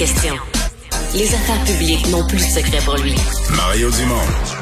Les affaires publiques n'ont plus de secret pour lui. Mario Dumont.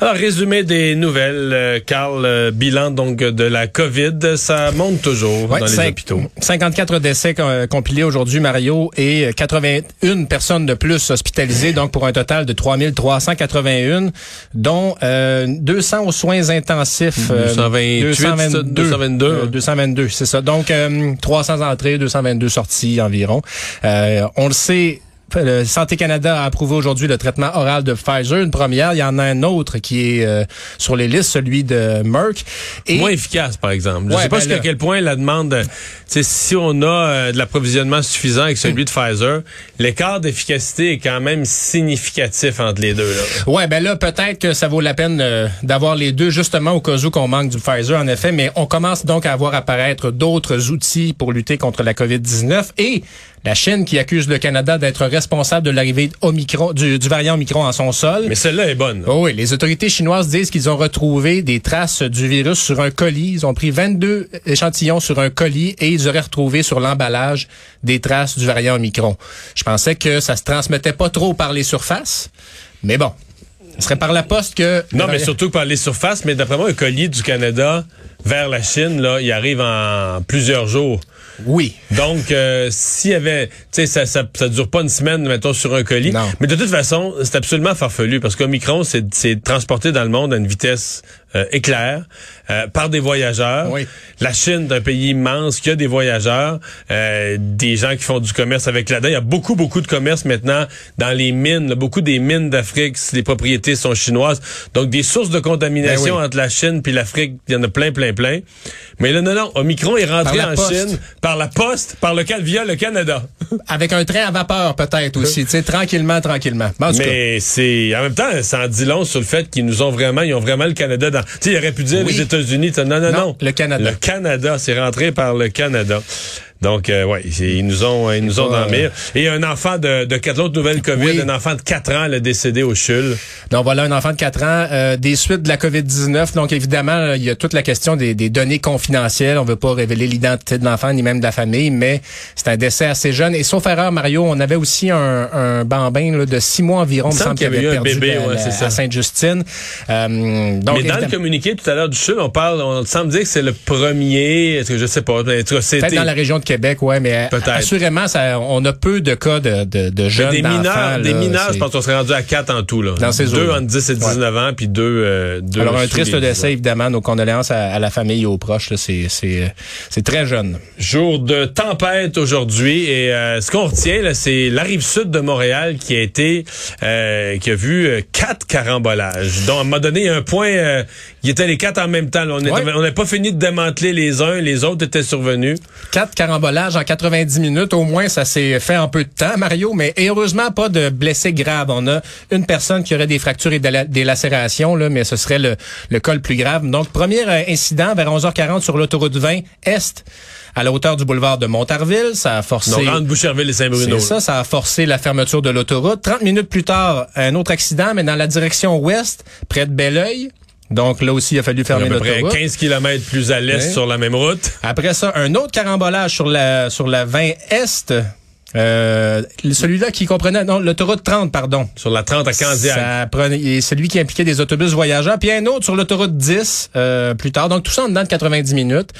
Alors, résumé des nouvelles, euh, Carl, euh, bilan donc de la COVID, ça monte toujours Ouais, dans les hôpitaux. 54 décès euh, compilés aujourd'hui, Mario, et 81 personnes de plus hospitalisées, donc pour un total de 3381, dont euh, 200 aux soins intensifs. euh, 228, 222. euh, 222, c'est ça. Donc, euh, 300 entrées, 222 sorties environ. Euh, on le sait, le Santé Canada a approuvé aujourd'hui le traitement oral de Pfizer, une première. Il y en a un autre qui est euh, sur les listes, celui de Merck. Et Moins efficace, par exemple. Je Ouais, sais pas ben jusqu'à quel point la demande, si on a euh, de l'approvisionnement suffisant avec celui de Pfizer, l'écart d'efficacité est quand même significatif entre les deux. Là. Ouais, ben là, peut-être que ça vaut la peine euh, d'avoir les deux, justement, au cas où qu'on manque du Pfizer, en effet, mais on commence donc à voir apparaître d'autres outils pour lutter contre la COVID-19 et la Chine qui accuse le Canada d'être responsable de l'arrivée du, du variant Omicron en son sol. Mais celle-là est bonne. Oh oui, les autorités chinoises disent qu'ils ont retrouvé des traces du virus sur un colis. Ils ont pris 22 échantillons sur un colis et ils auraient retrouvé sur l'emballage des traces du variant Omicron. Je pensais que ça se transmettait pas trop par les surfaces, mais bon. Ce serait par la poste que... Non, mais surtout par les surfaces. Mais d'après moi, un colis du Canada vers la Chine, là, il arrive en plusieurs jours. Oui. Donc, euh, s'il y avait, tu sais, ça, ça, ça dure pas une semaine, mettons, sur un colis. Non. Mais de toute façon, c'est absolument farfelu parce qu'Omicron, c'est, c'est transporté dans le monde à une vitesse euh, éclair euh, par des voyageurs. Oui. La Chine, est un pays immense qui a des voyageurs, euh, des gens qui font du commerce avec là-dedans. Il y a beaucoup, beaucoup de commerce maintenant dans les mines. là. beaucoup des mines d'Afrique, les propriétés sont chinoises. Donc, des sources de contamination Ben oui. entre la Chine puis l'Afrique, il y en a plein, plein, plein. Mais là, non, non, Omicron est rentré en poste. Chine par la poste, par lequel via le Canada. Avec un train à vapeur peut-être aussi, tu sais, tranquillement, tranquillement. Mais c'est en même temps, ça en dit long sur le fait qu'ils nous ont vraiment, ils ont vraiment le Canada dans. Tu il aurait pu dire Oui. les États-Unis. non, non, Non, le Canada. Le Canada, c'est rentré par le Canada. Donc, euh, ouais, ils nous ont, ils nous ont dans le mire. Et un enfant de, de quatre l'autre nouvelle COVID, Oui. un enfant de 4 ans, le décédé au CHUL. Donc voilà un enfant de 4 ans, euh, des suites de la COVID-19. Donc évidemment, euh, il y a toute la question des, des données confidentielles. On veut pas révéler l'identité de l'enfant ni même de la famille, mais c'est un décès assez jeune. Et sauf erreur, Mario, on avait aussi un, un bambin là, de 6 mois environ, Il me semble qu'il avait avait eu un perdu bébé, la- ouais, la- c'est ça. à Sainte-Justine. Euh, donc, Mais dans le communiqué tout à l'heure du CHUL, on parle, on semble dire que c'est le premier, est-ce que je sais pas, tout cas, c'était Peut-être dans la région de Québec, ouais, mais assurément, ça, on a peu de cas de, de, de Mais jeunes des mineurs, des mineurs, je pense qu'on serait rendu à 4 en tout, là. Dans ces deux entre 10 et 19 ans, puis deux, euh, deux Alors un triste les 10 ans. décès, évidemment, nos condoléances à, à la famille et aux proches. C'est très jeune. Jour de tempête aujourd'hui et euh, ce qu'on retient là, c'est la rive sud de Montréal qui a été euh, qui a vu quatre carambolages. Donc à un moment donné, un point, il était les quatre en même temps. là. On Ouais. on n'a pas fini de démanteler les uns, les autres étaient survenus. Quatre en 90 minutes, au moins ça s'est fait en peu de temps, Mario, mais heureusement pas de blessés graves. On a une personne qui aurait des fractures et des lacérations, là, mais ce serait le, le cas le plus grave. Donc, premier euh, incident vers 11h40 sur l'autoroute 20 Est, à la hauteur du boulevard de Montarville. Ça a forcé... Donc entre Boucherville et Saint-Bruno. Ça, ça a forcé la fermeture de l'autoroute. 30 minutes plus tard, un autre accident, mais dans la direction ouest, près de Belleuil. Donc là aussi, il a fallu À fermer peu près l'autoroute. 15 km plus à l'est sur la même route. Après ça, un autre carambolage sur la sur la 20 Est. Euh, celui-là qui comprenait non l'autoroute 30 pardon. Sur la 30 à Candiac. Ça prenait celui qui impliquait des autobus voyageurs, puis un autre sur l'autoroute 10 euh, plus tard. Donc tout ça en dedans de 90 minutes.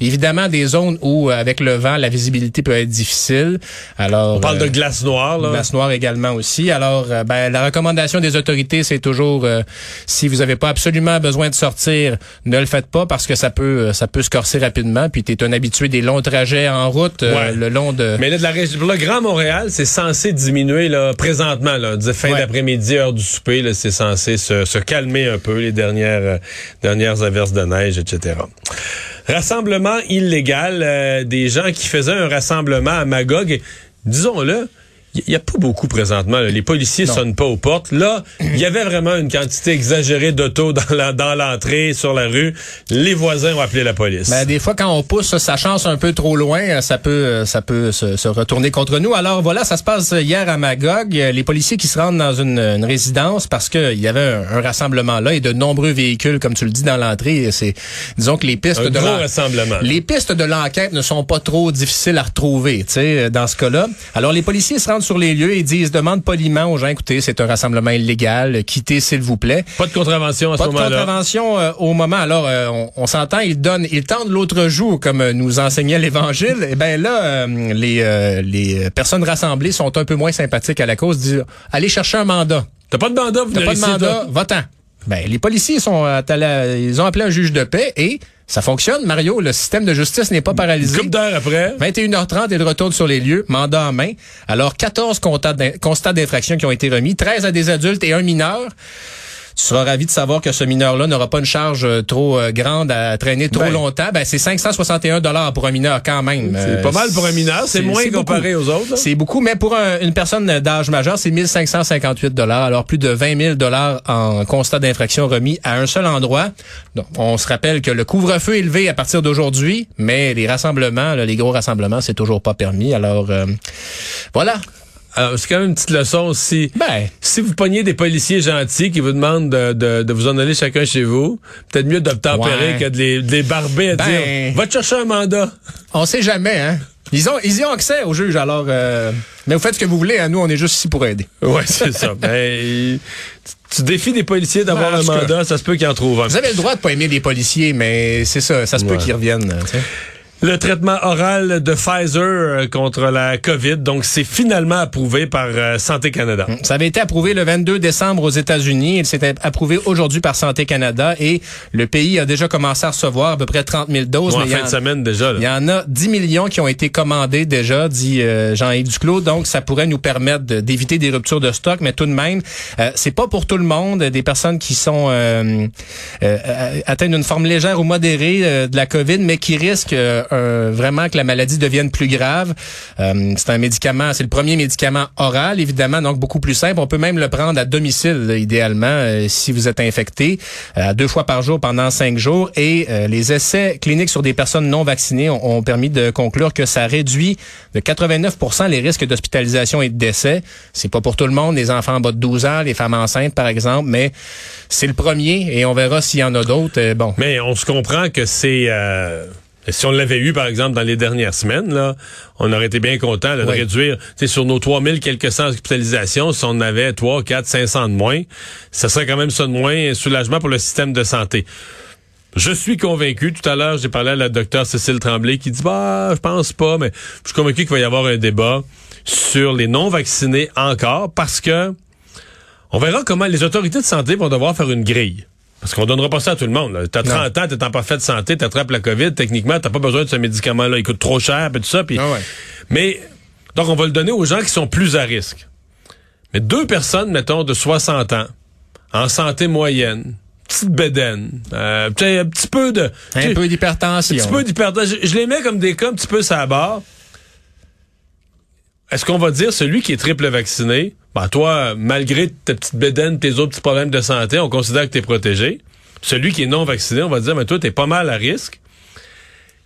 Évidemment des zones où euh, avec le vent la visibilité peut être difficile. Alors On parle euh, de glace noire. Là. Glace noire également aussi. Alors, euh, ben, la recommandation des autorités, c'est toujours euh, si vous n'avez pas absolument besoin de sortir, ne le faites pas parce que ça peut euh, ça peut se corser rapidement. Puis tu es un habitué des longs trajets en route euh, Ouais. le long de. Mais là, de la région, Grand Montréal, c'est censé diminuer là, présentement. Là, fin Ouais. d'après-midi, heure du souper, là, c'est censé se, se calmer un peu les dernières euh, dernières averses de neige, etc. Rassemblement illégal, euh, des gens qui faisaient un rassemblement à Magog. Disons-le, il n'y a pas beaucoup présentement. là. Les policiers Non. sonnent pas aux portes. Là, il y avait vraiment une quantité exagérée d'autos dans la- dans l'entrée, sur la rue. Les voisins ont appelé la police. Ben, des fois, quand on pousse sa chance un peu trop loin, euh, ça peut, euh, ça peut se, se retourner contre nous. Alors voilà, ça se passe hier à Magog. Euh, Les policiers qui se rendent dans une, une résidence parce qu'il y avait un, un rassemblement là et de nombreux véhicules, comme tu le dis, dans l'entrée. C'est, disons que les pistes un de gros rassemblement. les pistes de l'enquête ne sont pas trop difficiles à retrouver, tu sais, dans ce cas-là. Alors, les policiers se rendent sur les lieux et disent, demandent poliment aux gens, écoutez, c'est un rassemblement illégal, quittez s'il vous plaît. Pas de contravention à Pas ce de moment-là. contravention euh, au moment. Alors, euh, on, on s'entend, ils donnent, ils tendent l'autre joue, comme euh, nous enseignait l'Évangile. Et ben là, euh, les, euh, les personnes rassemblées sont un peu moins sympathiques à la cause. Disent, allez chercher un mandat. T'as pas de mandat, vous T'as pas de mandat, va-t'en. Ben, les policiers sont allés- ils ont appelé un juge de paix et ça fonctionne, Mario. Le système de justice n'est pas paralysé. couple d'heures après. 21h30 et de retour sur les lieux, mandat en main. Alors, 14 constats d'in- constats d'infraction qui ont été remis, 13 à des adultes et un mineur. Tu seras ravi de savoir que ce mineur-là n'aura pas une charge euh, trop euh, grande à traîner trop Ben. longtemps. Ben, c'est 561 dollars pour un mineur quand même. C'est Euh, pas mal pour un mineur. C'est moins comparé beaucoup. aux autres. C'est beaucoup, mais pour un- une personne d'âge majeur, c'est 1558 dollars. Alors plus de 20 000 dollars en constat d'infraction remis à un seul endroit. Donc, on se rappelle que le couvre-feu est levé à partir d'aujourd'hui, mais les rassemblements, là, les gros rassemblements, c'est toujours pas permis. Alors euh, voilà. Alors, c'est quand même une petite leçon aussi. Ben, Si vous pognez des policiers gentils qui vous demandent de, de, de vous en aller chacun chez vous, peut-être mieux d'obtempérer Ouais. que de les, de les barber à Ben. dire Va te chercher un mandat. on sait jamais, hein. Ils ont, ils y ont accès au juge, alors. euh, mais vous faites ce que vous voulez. Hein, nous, on est juste ici pour aider. Ouais, c'est ça. Ben, tu, défies des policiers d'avoir Ben, en un cas. mandat, ça se peut qu'ils en trouvent un. Vous avez le droit de pas aimer les policiers, mais c'est ça. Ça se peut qu'ils reviennent. Le traitement oral de Pfizer euh, contre la COVID, donc c'est finalement approuvé par euh, Santé Canada. Ça avait été approuvé le 22 décembre aux États-Unis. Il s'est approuvé aujourd'hui par Santé Canada et le pays a déjà commencé à recevoir à peu près 30 000 doses. Bon, en mais fin en- de semaine déjà. là. Il y en a 10 millions qui ont été commandés déjà, dit euh, Jean-Yves Duclos. Donc, ça pourrait nous permettre d'éviter des ruptures de stock, mais tout de même, euh, c'est pas pour tout le monde. Des personnes qui sont euh, atteintes d'une forme légère ou modérée de la COVID, mais qui risquent euh, euh, vraiment que la maladie devienne plus grave. Euh, c'est un médicament, c'est le premier médicament oral, évidemment, donc beaucoup plus simple. On peut même le prendre à domicile, idéalement, euh, si vous êtes infecté, euh, deux fois par jour pendant cinq jours. Et euh, les essais cliniques sur des personnes non vaccinées ont, ont permis de conclure que ça réduit de 89 les risques d'hospitalisation et de décès. C'est pas pour tout le monde, les enfants en bas de 12 ans, les femmes enceintes, par exemple, mais c'est le premier et on verra s'il y en a d'autres. Bon. Mais on se comprend que c'est... euh, si on l'avait eu, par exemple, dans les dernières semaines, là, on aurait été bien content là, de Oui. réduire, sur nos 3000 quelques cent hospitalisations, si on avait 3, 4, 500 de moins, ça serait quand même ça de moins, un soulagement pour le système de santé. Je suis convaincu. Tout à l'heure, j'ai parlé à la docteure Cécile Tremblay qui dit, bah, je pense pas, mais je suis convaincu qu'il va y avoir un débat sur les non-vaccinés encore parce que on verra comment les autorités de santé vont devoir faire une grille. Parce qu'on donnera pas ça à tout le monde. T'as 30 ans, t'es en parfaite santé, t'attrapes la COVID, techniquement, t'as pas besoin de ce médicament-là. Il coûte trop cher, puis tout ça. Puis... Ah ouais. Mais, donc, on va le donner aux gens qui sont plus à risque. Mais deux personnes, mettons, de 60 ans, en santé moyenne, petite bédaine, euh, un petit peu de... Un peu d'hypertension. un petit peu d'hypertension. Je, je les mets comme des cas un petit peu ça barre. Est-ce qu'on va dire celui qui est triple vacciné, ben toi, malgré ta petite bédaine, tes autres petits problèmes de santé, on considère que tu es protégé. Celui qui est non vacciné, on va dire, mais toi, tu es pas mal à risque.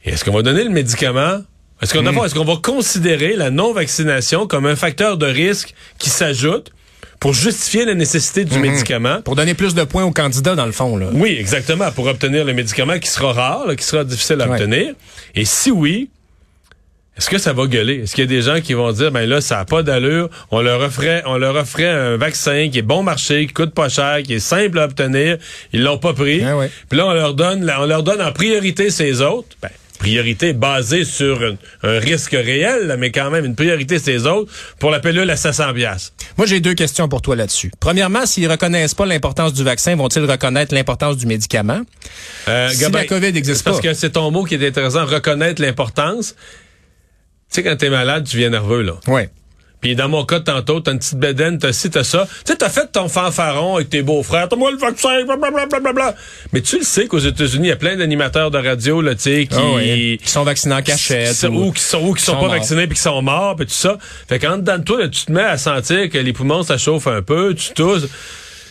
Et est-ce qu'on va donner le médicament? Est-ce qu'on est-ce qu'on va considérer la non-vaccination comme un facteur de risque qui s'ajoute pour justifier la nécessité du médicament? Pour donner plus de points aux candidats, dans le fond. Là. Oui, exactement, pour obtenir le médicament qui sera rare, là, qui sera difficile à Ouais. obtenir. Et si oui, est-ce que ça va gueuler? Est-ce qu'il y a des gens qui vont dire, ben là, ça n'a pas d'allure, on leur offrait, on leur offrait un vaccin qui est bon marché, qui coûte pas cher, qui est simple à obtenir, ils l'ont pas pris. Ah ouais. Puis là, on leur donne, on leur donne en priorité ces autres. Ben, priorité basée sur un, un risque réel, là, mais quand même une priorité ces autres pour la pilule à 700 piastres. Moi, j'ai deux questions pour toi là-dessus. Premièrement, s'ils reconnaissent pas l'importance du vaccin, vont-ils reconnaître l'importance du médicament? Euh, Si Gabin, la COVID n'existe c'est Parce pas. que c'est ton mot qui est intéressant, reconnaître l'importance. Tu sais, quand t'es malade, tu viens nerveux, là. Oui. Puis dans mon cas, tantôt, t'as une petite bedaine, t'as ci, t'as ça. Tu sais, t'as fait ton fanfaron avec tes beaux-frères. T'as moi le vaccin, blablabla. Mais tu le sais qu'aux États-Unis, il y a plein d'animateurs de radio, là, tu sais, qui... Ah oui, qui sont vaccinés en cachette. Qui, ou, qui sont, ou qui sont, pas vaccinés puis qui sont morts, puis tout ça. Fait qu'en dedans de toi, là, tu te mets à sentir que les poumons, ça chauffe un peu, tu tousses.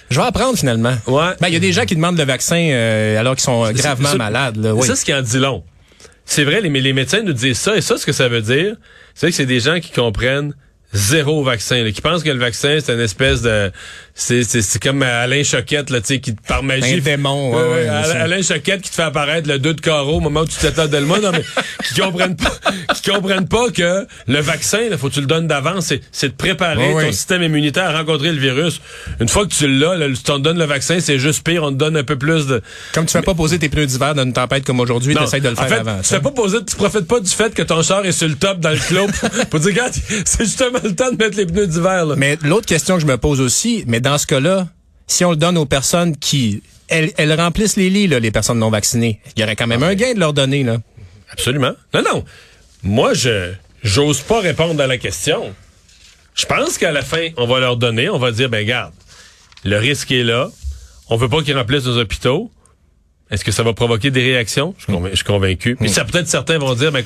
Je vais apprendre finalement. Ouais. Ben, il y a des gens qui demandent le vaccin euh, alors qu'ils sont gravement malades. Là. Oui. C'est ça ce qui en dit long. C'est vrai, les, les médecins nous disent ça, et ça, ce que ça veut dire, c'est que c'est des gens qui comprennent zéro vaccin, là, qui pensent que le vaccin, c'est une espèce de... C'est comme Alain Choquette, là, tu sais, qui par magie... Un démon. Ouais, ouais, Alain, Alain Choquette qui te fait apparaître le 2 de carreau au moment où tu t'attends de le moi, non, mais qui comprennent pas, qui comprennent pas que le vaccin, il faut que tu le donnes d'avance, c'est de préparer Ouais, ton système immunitaire à rencontrer le virus. Une fois que tu l'as, là, tu t'en donnes le vaccin, c'est juste pire, on te donne un peu plus de... Comme tu fais pas poser tes pneus d'hiver dans une tempête comme aujourd'hui, t'essayes de le en faire fait, avant. Tu fais pas poser, tu profites pas du fait que ton char est sur le top dans le clos pour dire, regarde, c'est justement le temps de mettre les pneus d'hiver, là. Mais l'autre question que je me pose aussi, mais dans ce cas-là, si on le donne aux personnes qui elles, elles remplissent les lits, là, les personnes non vaccinées, il y aurait quand même un gain de leur donner. Là. Absolument. Non, non. Moi, je j'ose pas répondre à la question. Je pense qu'à la fin, on va leur donner, on va dire, ben garde, le risque est là. On veut pas qu'ils remplissent nos hôpitaux. Est-ce que ça va provoquer des réactions? Je suis, convain- je suis convaincu. Puis ça, peut-être certains vont dire, ben,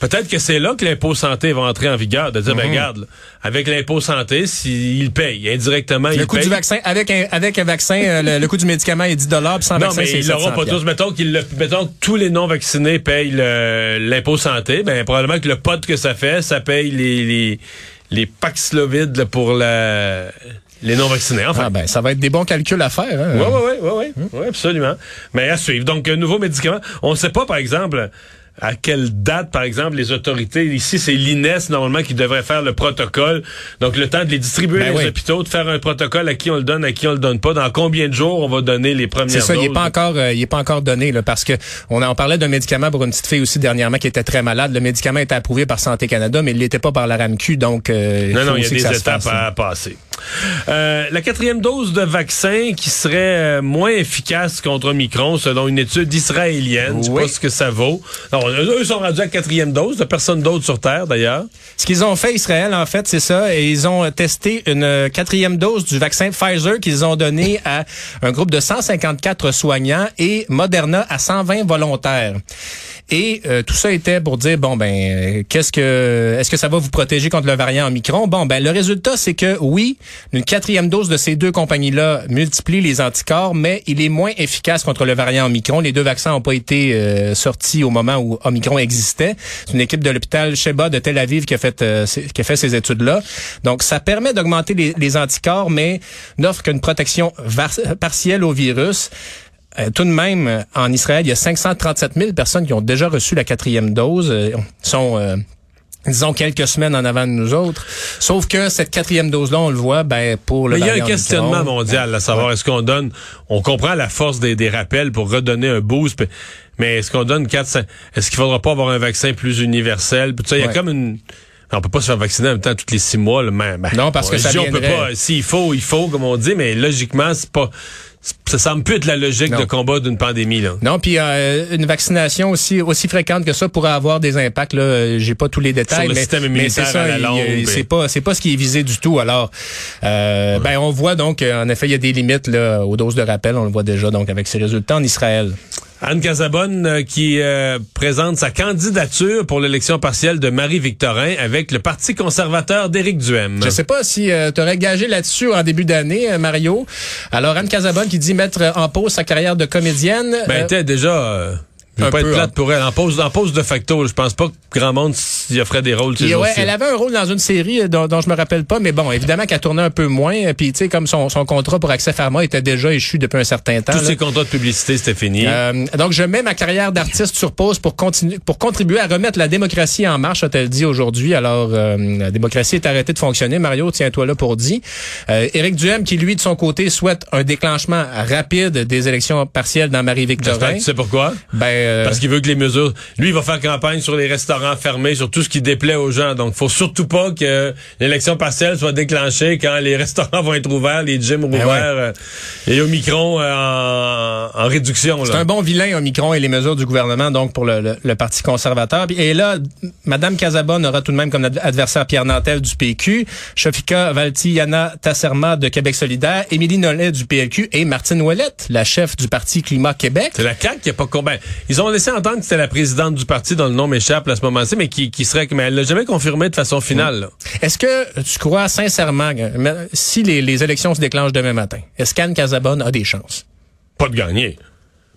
peut-être que c'est là que l'impôt santé va entrer en vigueur, de dire, ben, regarde, là, avec l'impôt santé, s'il paye indirectement, Le il coût paye. du vaccin, avec un, avec un vaccin, euh, le, le coût du médicament est 10 puis sans Non, vaccin, mais ils l'auront 700 pas tous. Mettons, qu'ils le- mettons que tous les non-vaccinés payent l'impôt santé. Ben, probablement que le pot que ça fait, ça paye les, les, les Paxlovid là, pour la, les non-vaccinés. Enfin. Ah ben, ça va être des bons calculs à faire. Hein? Oui, oui, oui, oui, oui, absolument. Mais à suivre. Donc, un nouveau médicament. On ne sait pas, par exemple, à quelle date, par exemple, les autorités, ici, c'est l'INES, normalement, qui devrait faire le protocole. Donc, le temps de les distribuer Ben les oui. hôpitaux, de faire un protocole à qui on le donne, à qui on le donne pas. Dans combien de jours on va donner les premières C'est ça, il doses. est pas encore, euh, il est pas encore donné là, parce que on en parlait d'un médicament pour une petite fille aussi dernièrement qui était très malade. Le médicament était approuvé par Santé Canada, mais il l'était pas par la RAMQ, donc euh, Non, non, il y a des étapes fasse, hein. à passer. Euh, la quatrième dose de vaccin qui serait euh, moins efficace contre Omicron selon une étude israélienne. Je sais Oui. pas ce que ça vaut. Non, eux eux sont rendus à la quatrième dose. De personne d'autre sur Terre, d'ailleurs. Ce qu'ils ont fait, Israël, en fait, c'est ça. Et ils ont testé une euh, quatrième dose du vaccin Pfizer qu'ils ont donné à un groupe de 154 soignants et Moderna à 120 volontaires. Et euh, tout ça était pour dire bon ben euh, qu'est-ce que est-ce que ça va vous protéger contre le variant Omicron? Bon ben le résultat c'est que oui, une quatrième dose de ces deux compagnies-là multiplie les anticorps, mais il est moins efficace contre le variant Omicron. Les deux vaccins n'ont pas été euh, sortis au moment où Omicron existait. C'est une équipe de l'hôpital Sheba de Tel Aviv qui a fait euh, qui a fait ces études-là. Donc ça permet d'augmenter les, les anticorps, mais n'offre qu'une protection partielle au virus. Euh, tout de même, euh, en Israël, il y a 537 000 personnes qui ont déjà reçu la quatrième dose. Euh, sont euh, disons quelques semaines en avant de nous autres. Sauf que cette quatrième dose-là, on le voit, ben pour le Mais il y a un questionnement mondial à savoir est-ce qu'on donne, on comprend la force des, des rappels pour redonner un boost, mais est-ce qu'on donne 4, 5, est-ce qu'il faudra pas avoir un vaccin plus universel? Puis, tu sais, il y a Ouais. comme une, on peut pas se faire vacciner en même temps tous les six mois, là, mais, ben, Non, parce que ça dit, on peut pas, s'il faut, il faut, comme on dit, mais logiquement, c'est pas, ça semble plus être la logique Non. de combat d'une pandémie, là. Non, puis euh, une vaccination aussi aussi fréquente que ça pourrait avoir des impacts. Là, j'ai pas tous les détails, Sur le mais, système mais immunitaire ça. à la longue, ben. C'est pas c'est pas ce qui est visé du tout. Alors, euh, ben on voit donc en effet il y a des limites là aux doses de rappel. On le voit déjà donc avec ces résultats en Israël. Anne Casabonne euh, qui euh, présente sa candidature pour l'élection partielle de Marie-Victorin avec le Parti conservateur d'Éric Duhem. Je sais pas si tu aurais gagé là-dessus en début d'année, euh, Mario. Alors Anne Casabonne qui dit mettre en pause sa carrière de comédienne. Ben, Euh, était déjà. Je veux pas être plate hein. pour elle. En pause, en pause de facto, je pense pas que grand monde s'y offrait des rôles. ouais, elle avait un rôle dans une série euh, dont, dont je me rappelle pas, mais bon, évidemment qu'elle tournait un peu moins. euh, Puis, tu sais, comme son, son contrat pour Accès Pharma était déjà échu depuis un certain temps. Tous là. ces contrats de publicité, c'était fini. Euh, donc, je mets ma carrière d'artiste sur pause pour continuer, pour contribuer à remettre la démocratie en marche, a-t-elle dit aujourd'hui. Alors, euh, la démocratie est arrêtée de fonctionner. Mario, tiens-toi là pour dit. Euh, Éric Duhem, qui lui, de son côté, souhaite un déclenchement rapide des élections partielles dans Marie-Victorin. tu sais pourquoi? Ben, Euh, Parce qu'il veut que les mesures... Lui, il va faire campagne sur les restaurants fermés, sur tout ce qui déplaît aux gens. Donc, faut surtout pas que l'élection partielle soit déclenchée quand les restaurants vont être ouverts, les gyms Ben ouverts euh, et Omicron euh, en, en réduction. C'est un bon vilain, Omicron, et les mesures du gouvernement, donc, pour le, le- le Parti conservateur. Et là, Mme Casabonne aura tout de même comme ad- adversaire Pierre Nantel du PQ, Shafika Valti-Yana Tasserma de Québec solidaire, Émilie Nollet du PLQ et Martine Ouellette, la chef du Parti Climat Québec. C'est la CAQ qui a pas combien. Ils ont laissé entendre que c'était la présidente du parti dont le nom m'échappe à ce moment-ci, mais qui, qui serait, mais elle l'a jamais confirmé de façon finale. là. Est-ce que tu crois sincèrement, si les, les élections se déclenchent demain matin, est-ce qu'Anne Casabonne a des chances? Pas de gagner.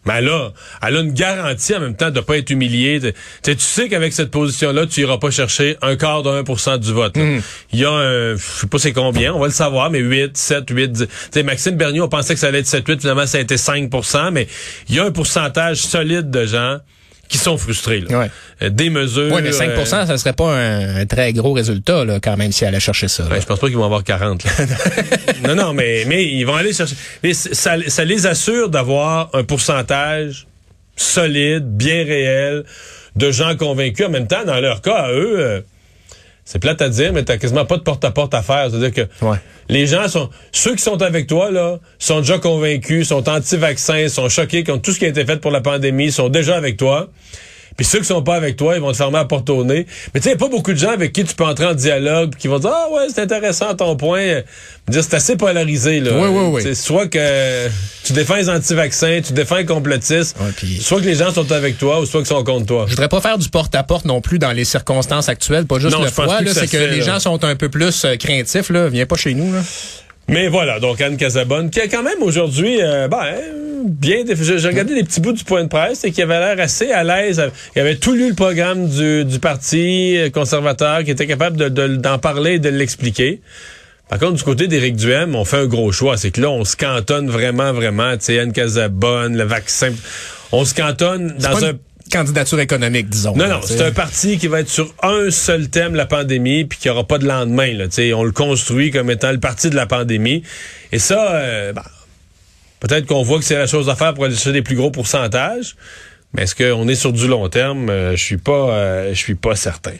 Mais elle a, elle a une garantie en même temps de pas être humiliée. Tu sais, tu sais qu'avec cette position-là, tu iras pas chercher un quart de 1% du vote. là. Il y a un, je sais pas c'est combien, on va le savoir, mais 8, 7, 8, 10. Tu sais, Maxime Bernier, on pensait que ça allait être 7, 8, finalement ça a été 5% mais il y a un pourcentage solide de gens qui sont frustrés. Là. Ouais. Euh, Des mesures. Oui, mais 5 euh, ça serait pas un, un très gros résultat, là, quand même, si elle allait chercher ça. Ben, je pense pas qu'ils vont avoir 40. là. non, non, mais, mais ils vont aller chercher. Mais ça, ça les assure d'avoir un pourcentage solide, bien réel, de gens convaincus. En même temps, dans leur cas, à eux, euh, c'est plate à dire, mais t'as quasiment pas de porte-à-porte à faire. C'est-à-dire que Ouais. les gens sont... Ceux qui sont avec toi, là, sont déjà convaincus, sont anti-vaccins, sont choqués contre tout ce qui a été fait pour la pandémie, sont déjà avec toi. Puis ceux qui sont pas avec toi, ils vont te fermer à porte au nez. Mais tu sais, pas beaucoup de gens avec qui tu peux entrer en dialogue qui vont dire Ah ouais, c'est intéressant ton point. Dire c'est assez polarisé là. Oui, oui, oui. C'est soit que tu défends les anti-vaccins, tu défends les complotistes, Ouais, soit que les gens sont avec toi ou soit qu'ils sont contre toi. Je voudrais pas faire du porte-à-porte non plus dans les circonstances actuelles, pas juste Non, le froid, que c'est que les là. gens sont un peu plus euh, craintifs, là. Viens pas chez nous, là. Mais voilà, donc Anne Casabonne, qui a quand même aujourd'hui, euh, ben, bien, j'ai regardé les petits bouts du point de presse et qui avait l'air assez à l'aise. Il avait tout lu le programme du, du parti conservateur, qui était capable de- de- d'en parler et de l'expliquer. Par contre, du côté d'Éric Duhem, on fait un gros choix. C'est que là, on se cantonne vraiment, vraiment. Tu sais, Anne Casabonne, le vaccin. On se cantonne dans un... une candidature économique, disons. Non, non, c'est un parti qui va être sur un seul thème, la pandémie, puis qui aura pas de lendemain. Là, Tu sais, on le construit comme étant le parti de la pandémie. Et ça, euh, ben, peut-être qu'on voit que c'est la chose à faire pour aller chercher des plus gros pourcentages. Mais est-ce qu'on est sur du long terme? Euh, je suis pas, euh, je suis pas certain.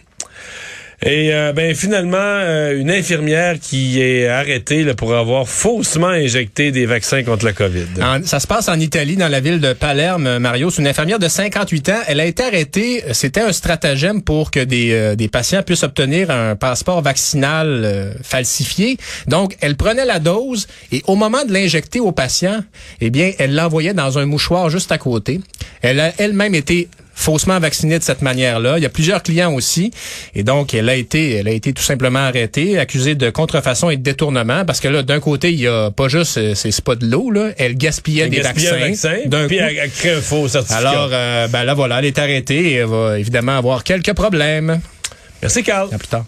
Et euh, ben finalement, euh, une infirmière qui est arrêtée là, pour avoir faussement injecté des vaccins contre la COVID. Ça se passe en Italie, dans la ville de Palerme, Mario. C'est une infirmière de 58 ans. Elle a été arrêtée. C'était un stratagème pour que des, euh, des patients puissent obtenir un passeport vaccinal euh, falsifié. Donc, elle prenait la dose et au moment de l'injecter au patient, eh bien, elle l'envoyait dans un mouchoir juste à côté. Elle a elle-même été faussement vaccinée de cette manière-là. Il y a plusieurs clients aussi. Et donc, elle a été, elle a été tout simplement arrêtée, accusée de contrefaçon et de détournement, parce que là, d'un côté, il y a pas juste, c'est pas de l'eau, là. Elle gaspillait Elle des gaspillait un vaccins. vaccin, puis coup. elle crée un faux certificat. Alors, euh, ben là, voilà, elle est arrêtée et elle va évidemment avoir quelques problèmes. Merci, Carl. À plus tard.